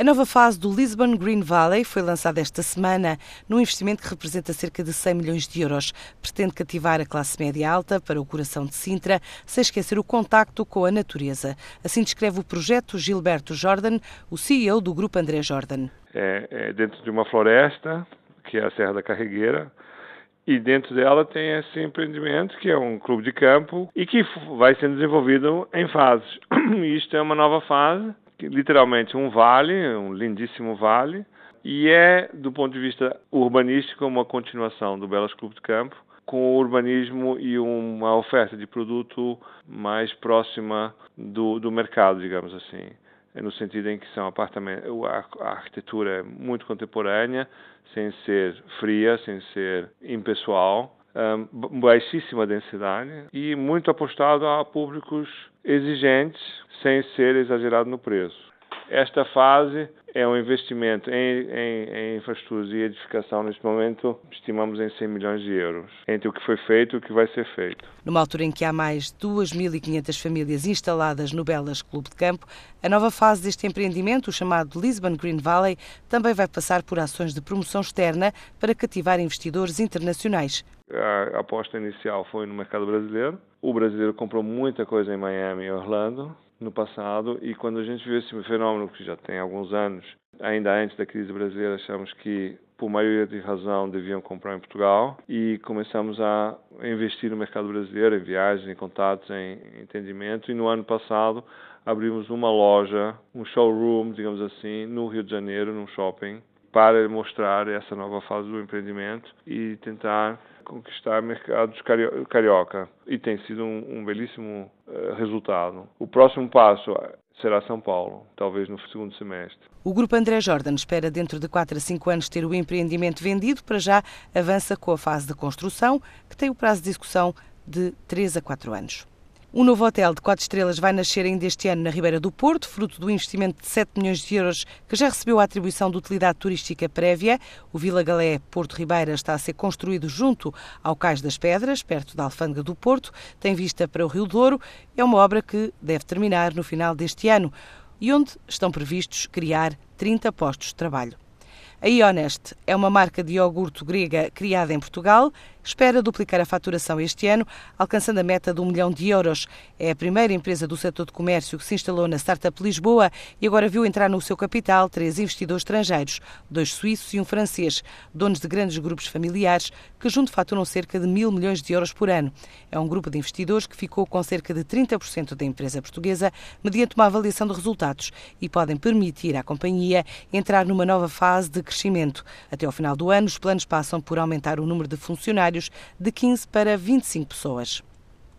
A nova fase do Lisbon Green Valley foi lançada esta semana num investimento que representa cerca de 100 milhões de euros. Pretende cativar a classe média alta para o coração de Sintra, sem esquecer o contacto com a natureza. Assim descreve o projeto Gilberto Jordan, o CEO do Grupo André Jordan. É, é dentro de uma floresta, que é a Serra da Carregueira, e dentro dela tem esse empreendimento que é um clube de campo e que vai sendo desenvolvido em fases. Isto é uma nova fase literalmente um vale, um lindíssimo vale, e é, do ponto de vista urbanístico, uma continuação do Belas Clube de Campo, com o urbanismo e uma oferta de produto mais próxima do, do mercado, digamos assim. No sentido em que são apartamentos, a, arquitetura é muito contemporânea, sem ser fria, sem ser impessoal, um, baixíssima densidade e muito apostado a públicos exigentes, sem ser exagerado no preço. Esta fase é um investimento em, em, em, infraestruturas e edificação, neste momento, estimamos em 100 milhões de euros, entre o que foi feito e o que vai ser feito. Numa altura em que há mais de 2.500 famílias instaladas no Belas Clube de Campo, a nova fase deste empreendimento, o chamado Lisbon Green Valley, também vai passar por ações de promoção externa para cativar investidores internacionais. A aposta inicial foi no mercado brasileiro. O brasileiro comprou muita coisa em Miami e Orlando no passado. E quando a gente viu esse fenômeno que já tem alguns anos, ainda antes da crise brasileira, achamos que por maioria de razão deviam comprar em Portugal. E começamos a investir no mercado brasileiro em viagens, em contatos, em entendimento. E no ano passado abrimos uma loja, um showroom, digamos assim, no Rio de Janeiro, num shopping para mostrar essa nova fase do empreendimento e tentar conquistar mercados carioca. E tem sido um, um belíssimo uh, resultado. O próximo passo será São Paulo, talvez no segundo semestre. O Grupo André Jordan espera dentro de 4 a 5 anos ter o empreendimento vendido. Para já, avança com a fase de construção, que tem o prazo de execução de 3 a 4 anos. Um novo hotel de quatro estrelas vai nascer ainda este ano na Ribeira do Porto, fruto do investimento de 7 milhões de euros que já recebeu a atribuição de utilidade turística prévia. O Vila Galé Porto Ribeira está a ser construído junto ao Cais das Pedras, perto da Alfândega do Porto, tem vista para o Rio Douro. É uma obra que deve terminar no final deste ano e onde estão previstos criar 30 postos de trabalho. A Ionest é uma marca de iogurte grega criada em Portugal espera duplicar a faturação este ano, alcançando a meta de um milhão de euros. É a primeira empresa do setor de comércio que se instalou na Startup Lisboa e agora viu entrar no seu capital três investidores estrangeiros, dois suíços e um francês, donos de grandes grupos familiares que junto faturam cerca de mil milhões de euros por ano. É um grupo de investidores que ficou com cerca de 30% da empresa portuguesa mediante uma avaliação de resultados e podem permitir à companhia entrar numa nova fase de crescimento. Até ao final do ano, os planos passam por aumentar o número de funcionários de 15 para 25 pessoas.